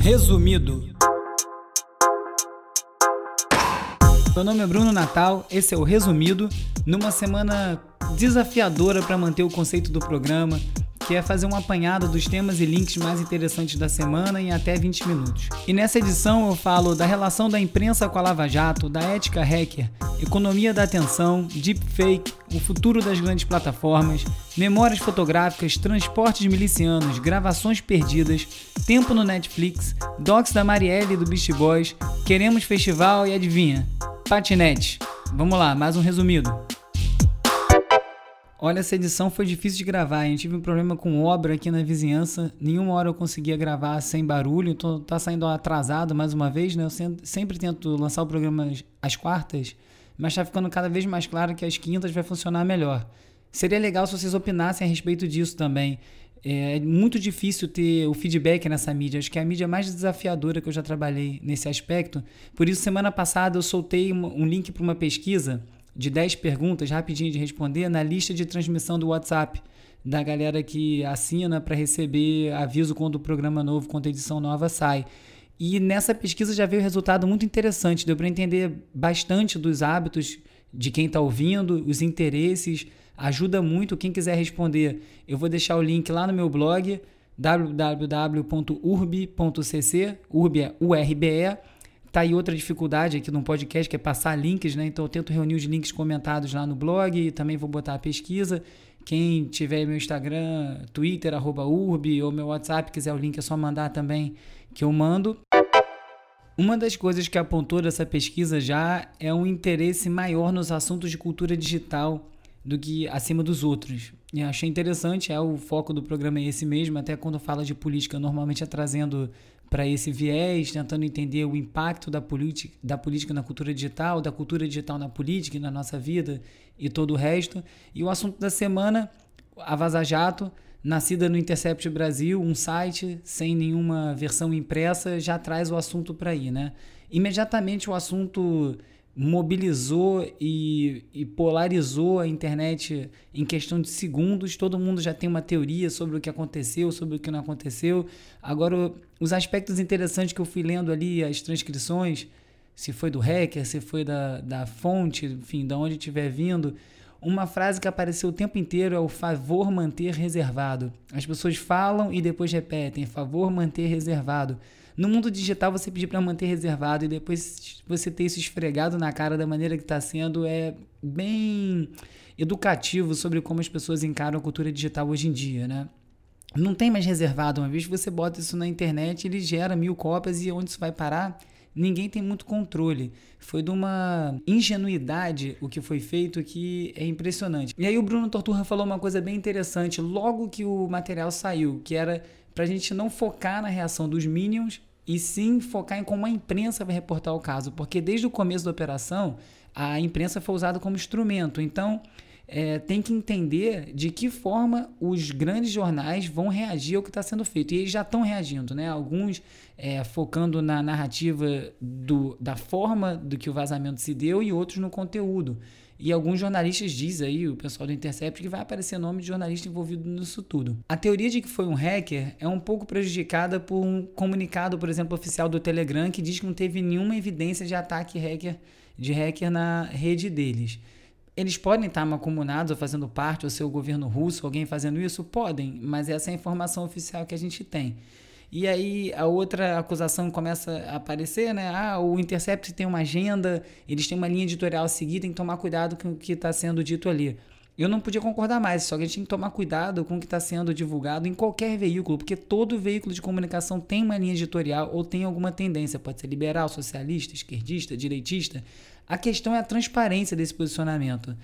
Resumido. Meu nome é Bruno Natal, esse é o Resumido, numa semana desafiadora para manter o conceito do programa, que é fazer um apanhado dos temas e links mais interessantes da semana em até 20 minutos. E nessa edição eu falo da relação da imprensa com a Lava Jato, da ética hacker, economia da atenção, deepfake, o futuro das grandes plataformas, memórias fotográficas, transportes milicianos, gravações perdidas, tempo no Netflix, docs da Marielle e do Beast Boys, queremos festival e adivinha? Patinete. Vamos lá, mais um resumido. Olha, essa edição foi difícil de gravar. Eu tive um problema com obra aqui na vizinhança. Nenhuma hora eu conseguia gravar sem barulho. Então tá saindo atrasado mais uma vez, né? Eu sempre tento lançar o programa às quartas, mas tá ficando cada vez mais claro que às quintas vai funcionar melhor. Seria legal se vocês opinassem a respeito disso também. É muito difícil ter o feedback nessa mídia. Acho que é a mídia mais desafiadora que eu já trabalhei nesse aspecto. Por isso, semana passada eu soltei um link para uma pesquisa de 10 perguntas, rapidinho de responder, na lista de transmissão do WhatsApp da galera que assina para receber aviso quando o programa novo, quando a edição nova sai. E nessa pesquisa já veio resultado muito interessante, deu para entender bastante dos hábitos de quem está ouvindo, os interesses, ajuda muito. Quem quiser responder, eu vou deixar o link lá no meu blog www.urb.cc, urb é U-R-B-E, Tá aí outra dificuldade aqui no podcast, que é passar links, né? Então eu tento reunir os links comentados lá no blog e também vou botar a pesquisa. Quem tiver meu Instagram, Twitter, arroba urb, ou meu WhatsApp, quiser o link, é só mandar também que eu mando. Uma das coisas que apontou dessa pesquisa já é um interesse maior nos assuntos de cultura digital do que acima dos outros. E achei interessante, é o foco do programa é esse mesmo, até quando fala de política, normalmente é trazendo para esse viés, tentando entender o impacto da política, da política na cultura digital, da cultura digital na política e na nossa vida e todo o resto. E o assunto da semana, a Vaza Jato, nascida no Intercept Brasil, um site sem nenhuma versão impressa, já traz o assunto para aí, né? Imediatamente o assunto mobilizou e, e, polarizou a internet em questão de segundos. Todo mundo já tem uma teoria sobre o que aconteceu, sobre o que não aconteceu. Agora, os aspectos interessantes que eu fui lendo ali, as transcrições, se foi do hacker, se foi da, da fonte, enfim, de onde estiver vindo. Uma frase que apareceu o tempo inteiro é o favor manter reservado. As pessoas falam e depois repetem, favor manter reservado. No mundo digital, você pedir para manter reservado e depois você ter isso esfregado na cara da maneira que está sendo é bem educativo sobre como as pessoas encaram a cultura digital hoje em dia, né? Não tem mais reservado. Uma vez você bota isso na internet, ele gera mil cópias e onde isso vai parar? Ninguém tem muito controle. Foi de uma ingenuidade o que foi feito que é impressionante. E aí o Bruno Torturra falou uma coisa bem interessante logo que o material saiu, que era para a gente não focar na reação dos Minions e sim focar em como a imprensa vai reportar o caso, porque desde o começo da operação a imprensa foi usada como instrumento. Então é, tem que entender de que forma os grandes jornais vão reagir ao que está sendo feito. E eles já estão reagindo, né? Alguns é, focando na narrativa do, da forma do que o vazamento se deu e outros no conteúdo. E alguns jornalistas dizem aí, o pessoal do Intercept, que vai aparecer nome de jornalista envolvido nisso tudo. A teoria de que foi um hacker é um pouco prejudicada por um comunicado, por exemplo, oficial do Telegram, que diz que não teve nenhuma evidência de ataque hacker, de hacker na rede deles. Eles podem estar macomunados ou fazendo parte, ou ser o governo russo, alguém fazendo isso? Podem, mas essa é a informação oficial que a gente tem. E aí a outra acusação começa a aparecer, né? Ah, o Intercept tem uma agenda, eles têm uma linha editorial a seguir, tem que tomar cuidado com o que está sendo dito ali. Eu não podia concordar mais, só que a gente tem que tomar cuidado com o que está sendo divulgado em qualquer veículo, porque todo veículo de comunicação tem uma linha editorial ou tem alguma tendência, pode ser liberal, socialista, esquerdista, direitista. A questão é a transparência desse posicionamento.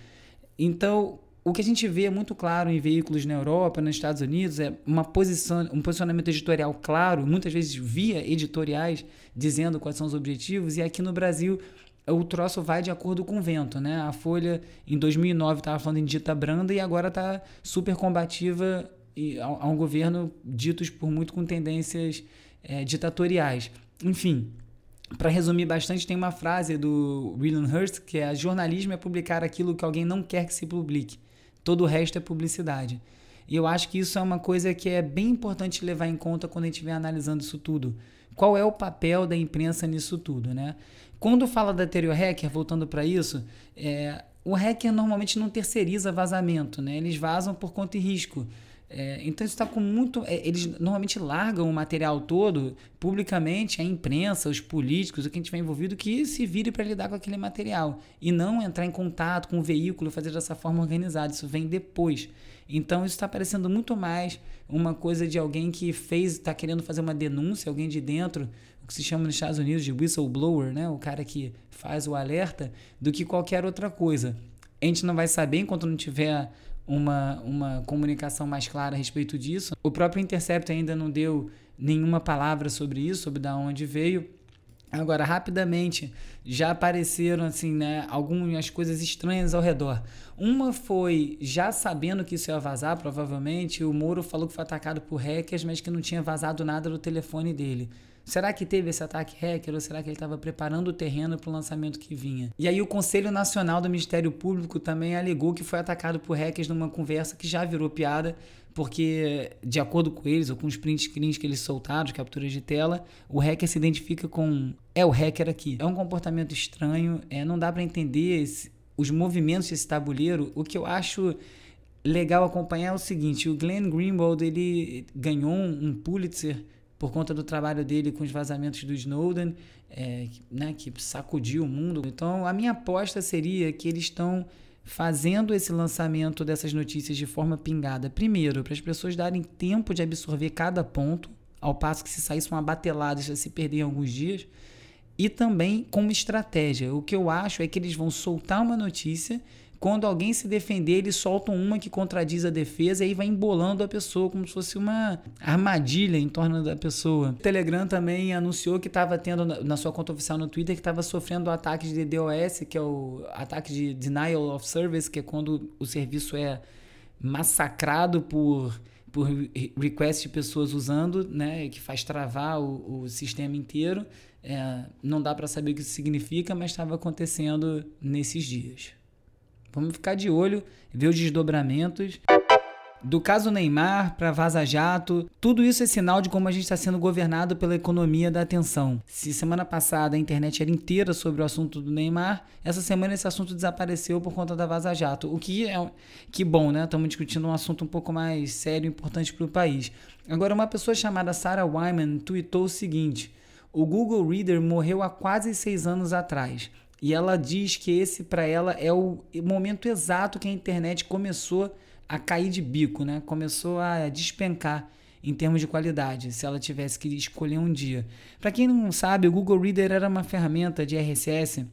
Então, o que a gente vê muito claro em veículos na Europa, nos Estados Unidos, é uma posição, um posicionamento editorial claro, muitas vezes via editoriais dizendo quais são os objetivos, e aqui no Brasil o troço vai de acordo com o vento, né? A Folha em 2009 estava falando em dita branda e agora está super combativa a um governo ditos por muito com tendências é, ditatoriais. Enfim, para resumir bastante, tem uma frase do William Hearst que é: jornalismo é publicar aquilo que alguém não quer que se publique. Todo o resto é publicidade. E eu acho que isso é uma coisa que é bem importante levar em conta quando a gente estiver analisando isso tudo. Qual é o papel da imprensa nisso tudo, né? Quando fala da teoria hacker, voltando para isso, é, o hacker normalmente não terceiriza vazamento, né? Eles vazam por conta e risco. É, então isso está com muito. É, eles normalmente largam o material todo publicamente, a imprensa, os políticos, o que a gente tiver envolvido, que se vire para lidar com aquele material. E não entrar em contato com o veículo, fazer dessa forma organizada. Isso vem depois. Então isso está parecendo muito mais uma coisa de alguém que fez, está querendo fazer uma denúncia, alguém de dentro, o que se chama nos Estados Unidos de whistleblower, né? o cara que faz o alerta, do que qualquer outra coisa. A gente não vai saber enquanto não tiver uma, uma comunicação mais clara a respeito disso. O próprio Intercept ainda não deu nenhuma palavra sobre isso, sobre da onde veio. Agora, rapidamente, já apareceram assim, né, algumas coisas estranhas ao redor. Uma foi, já sabendo que isso ia vazar, provavelmente, o Moro falou que foi atacado por hackers, mas que não tinha vazado nada do telefone dele. Será que teve esse ataque hacker ou será que ele estava preparando o terreno para o lançamento que vinha? E aí o Conselho Nacional do Ministério Público também alegou que foi atacado por hackers numa conversa que já virou piada, porque de acordo com eles ou com os print screens que eles soltaram, as capturas de tela, o hacker se identifica com é o hacker aqui. É um comportamento estranho, é, não dá para entender esse, os movimentos desse tabuleiro. O que eu acho legal acompanhar é o seguinte, o Glenn Greenwald ele ganhou um Pulitzer por conta do trabalho dele com os vazamentos do Snowden, é, né, que sacudiu o mundo. Então, a minha aposta seria que eles estão fazendo esse lançamento dessas notícias de forma pingada. Primeiro, para as pessoas darem tempo de absorver cada ponto, ao passo que se saísse uma batelada já se perder alguns dias. E também como estratégia. O que eu acho é que eles vão soltar uma notícia quando alguém se defender, eles soltam uma que contradiz a defesa e aí vai embolando a pessoa como se fosse uma armadilha em torno da pessoa. O Telegram também anunciou que estava tendo na sua conta oficial no Twitter que estava sofrendo ataques de DOS, que é o ataque de Denial of Service, que é quando o serviço é massacrado por por request de pessoas usando, né, que faz travar o, o sistema inteiro. É, não dá para saber o que isso significa, mas estava acontecendo nesses dias. Vamos ficar de olho, ver os desdobramentos. Do caso Neymar para Vaza Jato, tudo isso é sinal de como a gente está sendo governado pela economia da atenção. Se semana passada a internet era inteira sobre o assunto do Neymar, essa semana esse assunto desapareceu por conta da Vaza Jato. O que é que bom, né? Estamos discutindo um assunto um pouco mais sério e importante para o país. Agora, uma pessoa chamada Sarah Wyman tweetou o seguinte: o Google Reader morreu há quase seis anos atrás. E ela diz que esse para ela é o momento exato que a internet começou a cair de bico, né? Começou a despencar em termos de qualidade, se ela tivesse que escolher um dia. Para quem não sabe, o Google Reader era uma ferramenta de RSS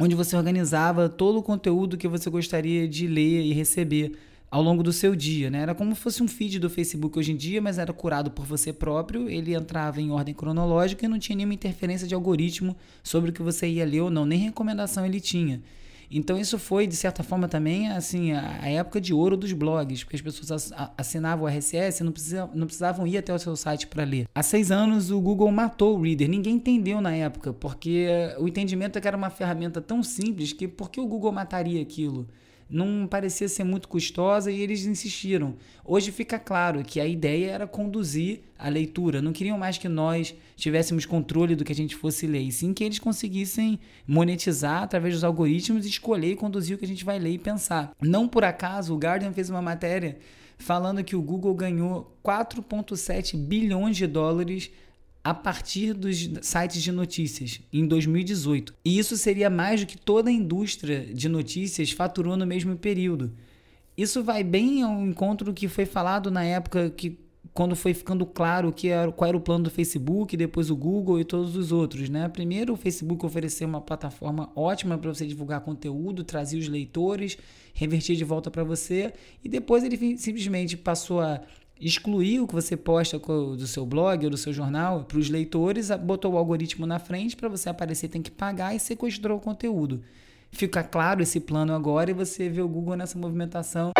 onde você organizava todo o conteúdo que você gostaria de ler e receber ao longo do seu dia, né? Era como se fosse um feed do Facebook hoje em dia, mas era curado por você próprio, ele entrava em ordem cronológica e não tinha nenhuma interferência de algoritmo sobre o que você ia ler ou não, nem recomendação ele tinha. Então isso foi, de certa forma, também assim, a, época de ouro dos blogs, porque as pessoas assinavam o RSS e não, precisa, não precisavam ir até o seu site para ler. Há seis anos o Google matou o Reader. Ninguém entendeu na época, porque o entendimento é que era uma ferramenta tão simples que por que o Google mataria aquilo? Não parecia ser muito custosa e eles insistiram. Hoje fica claro que a ideia era conduzir a leitura, não queriam mais que nós tivéssemos controle do que a gente fosse ler, e sim que eles conseguissem monetizar através dos algoritmos, escolher e conduzir o que a gente vai ler e pensar. Não por acaso, o Guardian fez uma matéria falando que o Google ganhou 4,7 bilhões de dólares a partir dos sites de notícias em 2018. E isso seria mais do que toda a indústria de notícias faturou no mesmo período. Isso vai bem ao encontro que foi falado na época que quando foi ficando claro que era, qual era o plano do Facebook, depois o Google e todos os outros, né? Primeiro o Facebook ofereceu uma plataforma ótima para você divulgar conteúdo, trazer os leitores, revertir de volta para você, e depois ele simplesmente passou a excluir o que você posta do seu blog ou do seu jornal para os leitores, botou o algoritmo na frente para você aparecer, tem que pagar e sequestrou o conteúdo. Fica claro esse plano agora e você vê o Google nessa movimentação.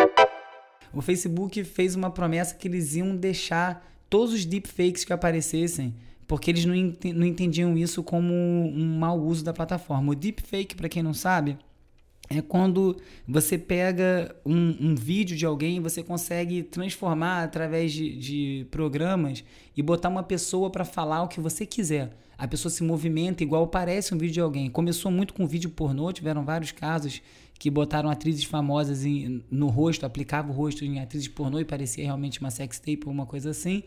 O Facebook fez uma promessa que eles iam deixar todos os deepfakes que aparecessem, porque eles não, ent não entendiam isso como um mau uso da plataforma. O deepfake, para quem não sabe, é quando você pega um, um vídeo de alguém, você consegue transformar através de, de programas e botar uma pessoa para falar o que você quiser. A pessoa se movimenta igual parece um vídeo de alguém. Começou muito com vídeo pornô, tiveram vários casos que botaram atrizes famosas em, no rosto, aplicavam o rosto em atrizes pornô e parecia realmente uma sex tape ou uma coisa assim.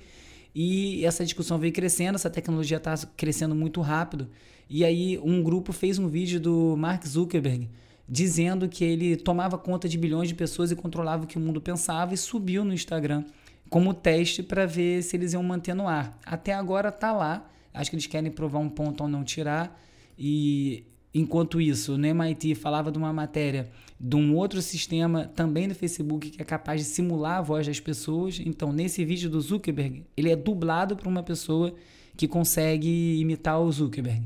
E essa discussão veio crescendo, essa tecnologia está crescendo muito rápido. E aí um grupo fez um vídeo do Mark Zuckerberg dizendo que ele tomava conta de bilhões de pessoas e controlava o que o mundo pensava e subiu no Instagram como teste para ver se eles iam manter no ar. Até agora tá lá. Acho que eles querem provar um ponto ou não tirar. E enquanto isso, no MIT falava de uma matéria de um outro sistema também do Facebook que é capaz de simular a voz das pessoas. Então, nesse vídeo do Zuckerberg, ele é dublado por uma pessoa que consegue imitar o Zuckerberg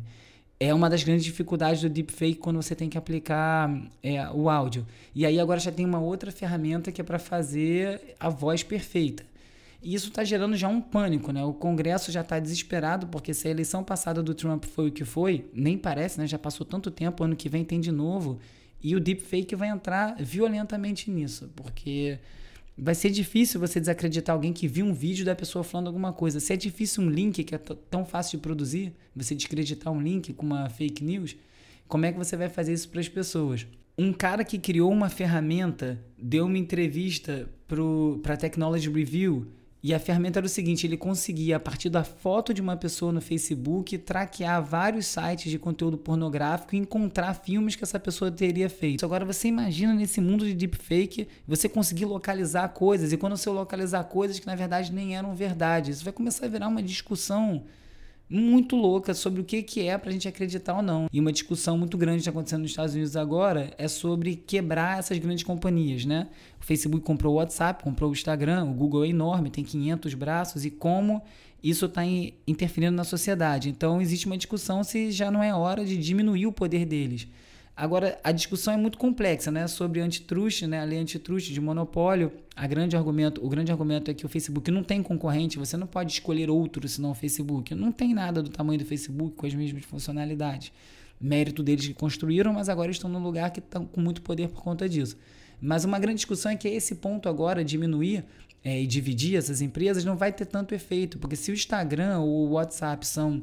é uma das grandes dificuldades do deepfake quando você tem que aplicar é, o áudio. E aí agora já tem uma outra ferramenta que é para fazer a voz perfeita. E isso está gerando já um pânico, né? O Congresso já está desesperado, porque se a eleição passada do Trump foi o que foi, nem parece, né? Já passou tanto tempo, ano que vem tem de novo. E o deepfake vai entrar violentamente nisso, porque vai ser difícil você desacreditar alguém que viu um vídeo da pessoa falando alguma coisa. Se é difícil um link que é tão fácil de produzir, você desacreditar um link com uma fake news, como é que você vai fazer isso para as pessoas? Um cara que criou uma ferramenta deu uma entrevista para a Technology Review e a ferramenta era o seguinte: ele conseguia, a partir da foto de uma pessoa no Facebook, traquear vários sites de conteúdo pornográfico e encontrar filmes que essa pessoa teria feito. Agora você imagina nesse mundo de deepfake você conseguir localizar coisas, e quando você localizar coisas que na verdade nem eram verdade, isso vai começar a virar uma discussão muito louca sobre o que, que é para a gente acreditar ou não. E uma discussão muito grande que está acontecendo nos Estados Unidos agora é sobre quebrar essas grandes companhias, né? O Facebook comprou o WhatsApp, comprou o Instagram, o Google é enorme, tem 500 braços e como isso está interferindo na sociedade. Então existe uma discussão se já não é hora de diminuir o poder deles. Agora, a discussão é muito complexa, né? Sobre antitruste, né? A lei antitruste de monopólio. A grande argumento, o grande argumento é que o Facebook não tem concorrente, você não pode escolher outro senão o Facebook. Não tem nada do tamanho do Facebook com as mesmas funcionalidades. Mérito deles que construíram, mas agora estão num lugar que estão com muito poder por conta disso. Mas uma grande discussão é que esse ponto agora, diminuir é, e dividir essas empresas, não vai ter tanto efeito, porque se o Instagram ou o WhatsApp são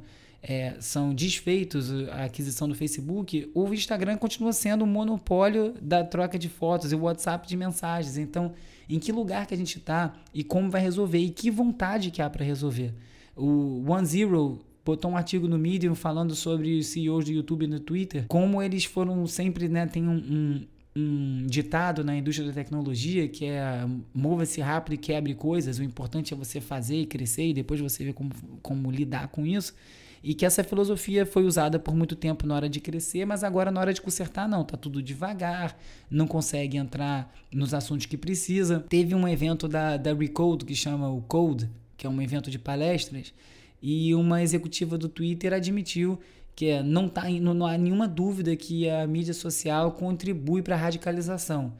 é, são desfeitos a aquisição do Facebook, o Instagram continua sendo o monopólio da troca de fotos e o WhatsApp de mensagens. Então, em que lugar que a gente está e como vai resolver e que vontade que há para resolver? O One Zero botou um artigo no Medium falando sobre os CEOs do YouTube e do Twitter, como eles foram sempre, né, tem um, um um ditado na indústria da tecnologia que é mova-se rápido e quebre coisas, o importante é você fazer e crescer e depois você ver como, como lidar com isso e que essa filosofia foi usada por muito tempo na hora de crescer, mas agora na hora de consertar não, tá tudo devagar, não consegue entrar nos assuntos que precisa. Teve um evento da, da Recode que chama o Code, que é um evento de palestras, e uma executiva do Twitter admitiu que é, não, tá, não, não há nenhuma dúvida que a mídia social contribui para a radicalização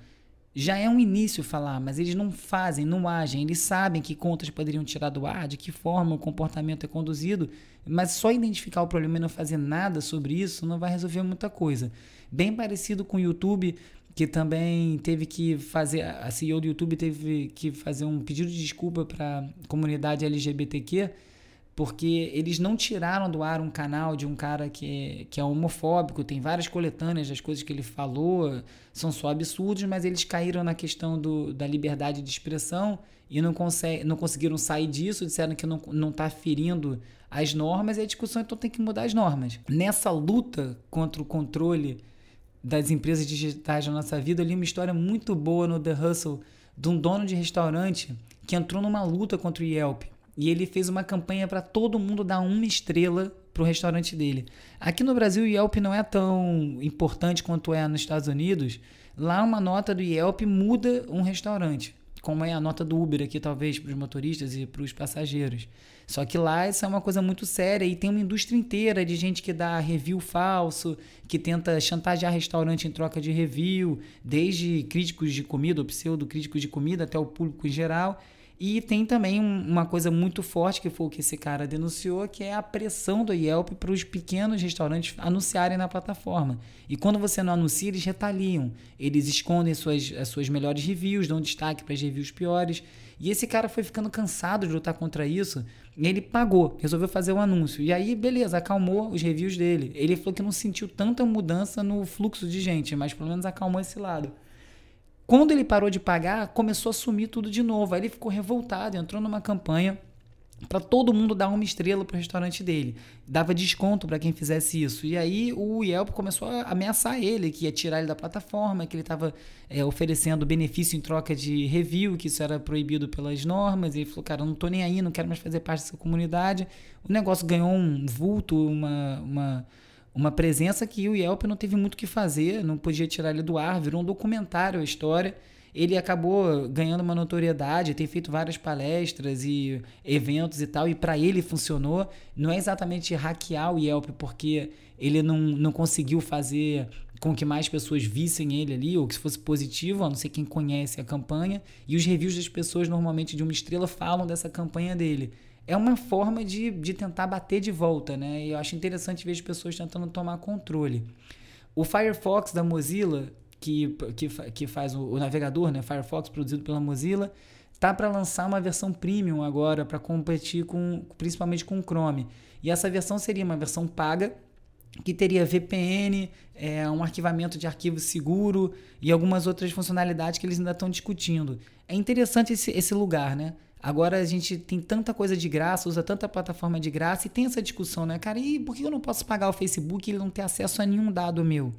já é um início falar, mas eles não fazem, não agem. Eles sabem que contas poderiam tirar do ar, de que forma o comportamento é conduzido, mas só identificar o problema e não fazer nada sobre isso não vai resolver muita coisa. Bem parecido com o YouTube, que também teve que fazer, a CEO do YouTube teve que fazer um pedido de desculpa para a comunidade LGBTQ porque eles não tiraram do ar um canal de um cara que que é homofóbico, tem várias coletâneas das coisas que ele falou, são só absurdos, mas eles caíram na questão do, da liberdade de expressão e não, consegue, não conseguiram sair disso, disseram que não está ferindo as normas, e a discussão então tem que mudar as normas. Nessa luta contra o controle das empresas digitais na nossa vida, eu li uma história muito boa no The Hustle de um dono de restaurante que entrou numa luta contra o Yelp e ele fez uma campanha para todo mundo dar uma estrela para o restaurante dele. Aqui no Brasil, o Yelp não é tão importante quanto é nos Estados Unidos. Lá, uma nota do Yelp muda um restaurante, como é a nota do Uber aqui, talvez, para os motoristas e para os passageiros. Só que lá isso é uma coisa muito séria e tem uma indústria inteira de gente que dá review falso, que tenta chantagear restaurante em troca de review, desde críticos de comida, ou pseudo críticos de comida, até o público em geral. E tem também uma coisa muito forte que foi o que esse cara denunciou, que é a pressão do Yelp para os pequenos restaurantes anunciarem na plataforma. E quando você não anuncia, eles retaliam. Eles escondem suas, as suas melhores reviews, dão destaque para as reviews piores. E esse cara foi ficando cansado de lutar contra isso. E ele pagou, resolveu fazer o um anúncio. E aí, beleza, acalmou os reviews dele. Ele falou que não sentiu tanta mudança no fluxo de gente, mas pelo menos acalmou esse lado. Quando ele parou de pagar, começou a sumir tudo de novo. Aí ele ficou revoltado, entrou numa campanha para todo mundo dar uma estrela para o restaurante dele. Dava desconto para quem fizesse isso. E aí o Yelp começou a ameaçar ele, que ia tirar ele da plataforma, que ele estava é, oferecendo benefício em troca de review, que isso era proibido pelas normas. E ele falou: Cara, eu não tô nem aí, não quero mais fazer parte dessa comunidade. O negócio ganhou um vulto, uma. uma uma presença que o Yelp não teve muito o que fazer, não podia tirar ele do ar, virou um documentário a história. Ele acabou ganhando uma notoriedade, tem feito várias palestras e eventos e tal, e para ele funcionou. Não é exatamente hackear o Yelp, porque ele não, não conseguiu fazer com que mais pessoas vissem ele ali, ou que fosse positivo, a não ser quem conhece a campanha. E os reviews das pessoas, normalmente de uma estrela, falam dessa campanha dele é uma forma de, de tentar bater de volta, né? E eu acho interessante ver as pessoas tentando tomar controle. O Firefox da Mozilla, que, que, que faz o, o navegador, né? Firefox, produzido pela Mozilla, tá para lançar uma versão premium agora para competir com, principalmente com o Chrome. E essa versão seria uma versão paga que teria VPN, é, um arquivamento de arquivo seguro e algumas outras funcionalidades que eles ainda estão discutindo. É interessante esse, esse lugar, né? Agora a gente tem tanta coisa de graça, usa tanta plataforma de graça e tem essa discussão, né, cara? E por que eu não posso pagar o Facebook e ele não ter acesso a nenhum dado meu?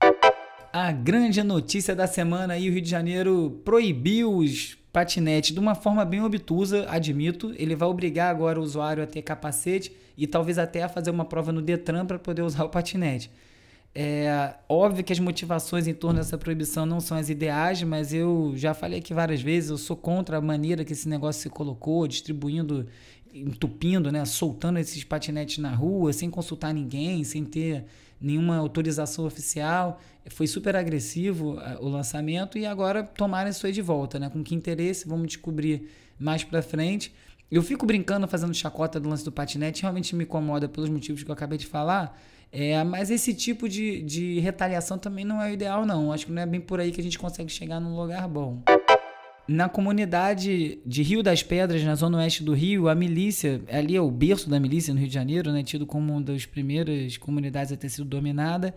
A grande notícia da semana aí, o Rio de Janeiro proibiu os patinetes de uma forma bem obtusa, admito. Ele vai obrigar agora o usuário a ter capacete e talvez até a fazer uma prova no Detran para poder usar o patinete. É óbvio que as motivações em torno dessa proibição não são as ideais, mas eu já falei aqui várias vezes, eu sou contra a maneira que esse negócio se colocou, distribuindo, entupindo, né, soltando esses patinetes na rua, sem consultar ninguém, sem ter nenhuma autorização oficial. Foi super agressivo uh, o lançamento e agora tomaram isso aí de volta, né? Com que interesse, vamos descobrir mais para frente. Eu fico brincando, fazendo chacota do lance do patinete, realmente me incomoda pelos motivos que eu acabei de falar, é, mas esse tipo de, de retaliação também não é o ideal, não. Acho que não é bem por aí que a gente consegue chegar num lugar bom. Na comunidade de Rio das Pedras, na zona oeste do Rio, a milícia, ali é o berço da milícia no Rio de Janeiro, né, tido como uma das primeiras comunidades a ter sido dominada,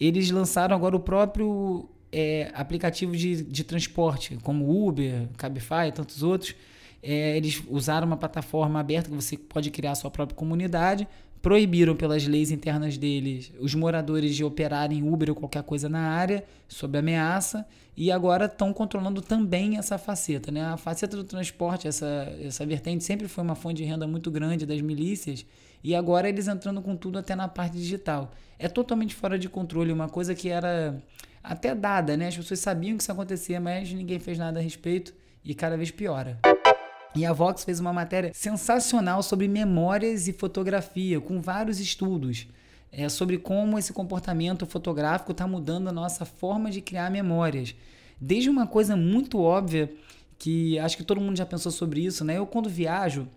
eles lançaram agora o próprio é, aplicativo de, de transporte, como Uber, Cabify e tantos outros. É, eles usaram uma plataforma aberta que você pode criar a sua própria comunidade proibiram pelas leis internas deles os moradores de operarem Uber ou qualquer coisa na área sob ameaça e agora estão controlando também essa faceta, né? A faceta do transporte, essa essa vertente sempre foi uma fonte de renda muito grande das milícias e agora eles entrando com tudo até na parte digital. É totalmente fora de controle, uma coisa que era até dada, né? As pessoas sabiam que isso acontecia, mas ninguém fez nada a respeito e cada vez piora. E a Vox fez uma matéria sensacional sobre memórias e fotografia, com vários estudos é, sobre como esse comportamento fotográfico está mudando a nossa forma de criar memórias. Desde uma coisa muito óbvia, que acho que todo mundo já pensou sobre isso, né? Eu, quando viajo,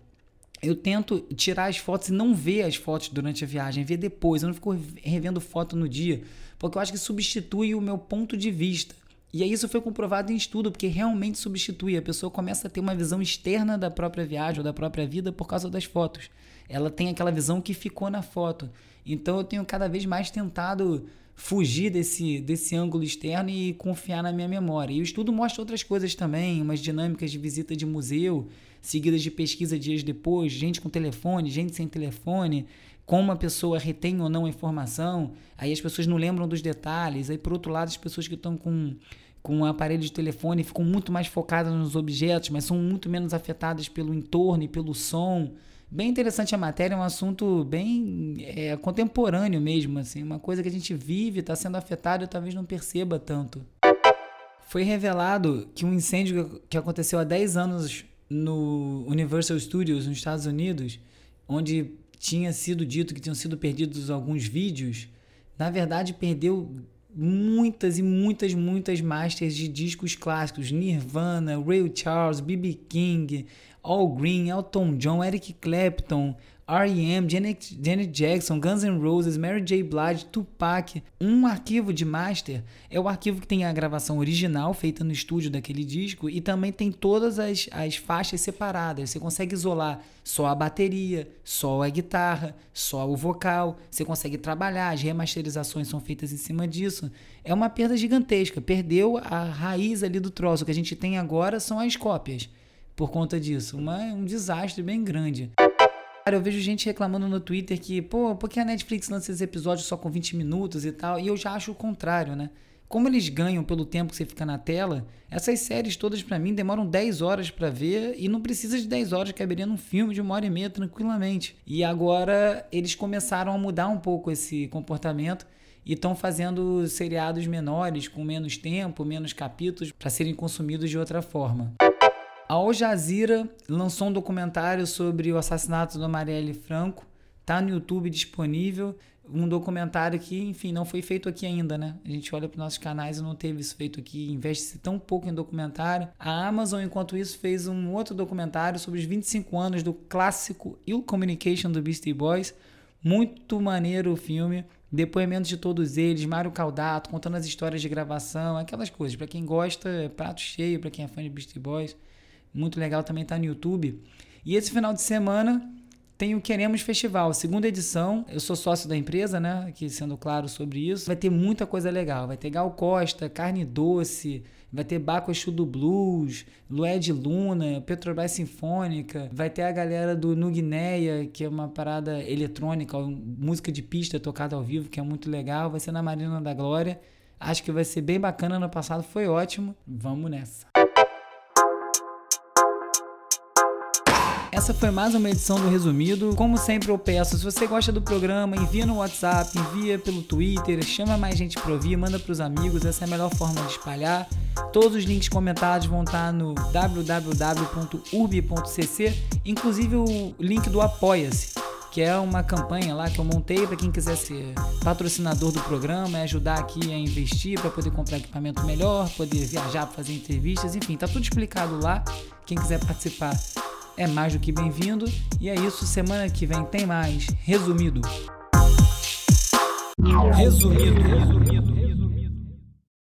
eu tento tirar as fotos e não ver as fotos durante a viagem, ver depois. Eu não fico revendo foto no dia, porque eu acho que substitui o meu ponto de vista. E aí isso foi comprovado em estudo, porque realmente substitui. A pessoa começa a ter uma visão externa da própria viagem ou da própria vida por causa das fotos. Ela tem aquela visão que ficou na foto. Então eu tenho cada vez mais tentado fugir desse, desse ângulo externo e confiar na minha memória. E o estudo mostra outras coisas também, umas dinâmicas de visita de museu, seguidas de pesquisa dias depois, gente com telefone, gente sem telefone, como a pessoa retém ou não a informação, aí as pessoas não lembram dos detalhes, aí por outro lado as pessoas que estão com com um aparelho de telefone ficam muito mais focadas nos objetos, mas são muito menos afetadas pelo entorno e pelo som. Bem interessante a matéria, é um assunto bem é, contemporâneo mesmo, assim, uma coisa que a gente vive, está sendo afetado e talvez não perceba tanto. Foi revelado que um incêndio que aconteceu há 10 anos no Universal Studios, nos Estados Unidos, onde tinha sido dito que tinham sido perdidos alguns vídeos, na verdade perdeu muitas e muitas, muitas masters de discos clássicos: Nirvana, Ray Charles, B.B. King, Al Green, Elton John, Eric Clapton, R.E.M., Janet, Janet Jackson, Guns N' Roses, Mary J. Blige, Tupac. Um arquivo de master é o arquivo que tem a gravação original feita no estúdio daquele disco e também tem todas as, as faixas separadas. Você consegue isolar só a bateria, só a guitarra, só o vocal. Você consegue trabalhar, as remasterizações são feitas em cima disso. É uma perda gigantesca. Perdeu a raiz ali do troço. O que a gente tem agora são as cópias por conta disso. Uma, um desastre bem grande. Cara, eu vejo gente reclamando no Twitter que, pô, por que a Netflix lança esses episódios só com 20 minutos e tal? E eu já acho o contrário, né? Como eles ganham pelo tempo que você fica na tela, essas séries todas para mim demoram 10 horas para ver e não precisa de 10 horas, caberia num filme de uma hora e meia tranquilamente. E agora eles começaram a mudar um pouco esse comportamento e estão fazendo seriados menores, com menos tempo, menos capítulos, para serem consumidos de outra forma. A Al Jazeera lançou um documentário sobre o assassinato do Marielle Franco. Tá no YouTube disponível. Um documentário que, enfim, não foi feito aqui ainda, né? A gente olha para nossos canais e não teve isso feito aqui. Investe-se tão pouco em documentário. A Amazon, enquanto isso, fez um outro documentário sobre os 25 anos do clássico Ill Communication do Beastie Boys. Muito maneiro o filme. Depoimentos de todos eles, Mário Caldato, contando as histórias de gravação, aquelas coisas. Para quem gosta, é prato cheio, para quem é fã de Beastie Boys muito legal também tá no YouTube. E esse final de semana tem o Queremos Festival, segunda edição. Eu sou sócio da empresa, né? Aqui sendo claro sobre isso. Vai ter muita coisa legal. Vai ter Gal Costa, Carne Doce, vai ter Baco Exu do Blues, Lued Luna, Petrobras Sinfônica, vai ter a galera do Nugneia, que é uma parada eletrônica, música de pista tocada ao vivo, que é muito legal. Vai ser na Marina da Glória. Acho que vai ser bem bacana. No passado foi ótimo. Vamos nessa. Essa foi mais uma edição do Resumido. Como sempre eu peço, se você gosta do programa, envia no WhatsApp, envia pelo Twitter, chama mais gente para ouvir, manda para os amigos, essa é a melhor forma de espalhar. Todos os links comentados vão estar no www.urb.cc, inclusive o link do Apoia-se que é uma campanha lá que eu montei para quem quiser ser patrocinador do programa, é ajudar aqui a investir para poder comprar equipamento melhor, poder viajar para fazer entrevistas, enfim, tá tudo explicado lá. Quem quiser participar é mais do que bem-vindo. E é isso, semana que vem tem mais. Resumido. Resumido. Resumido.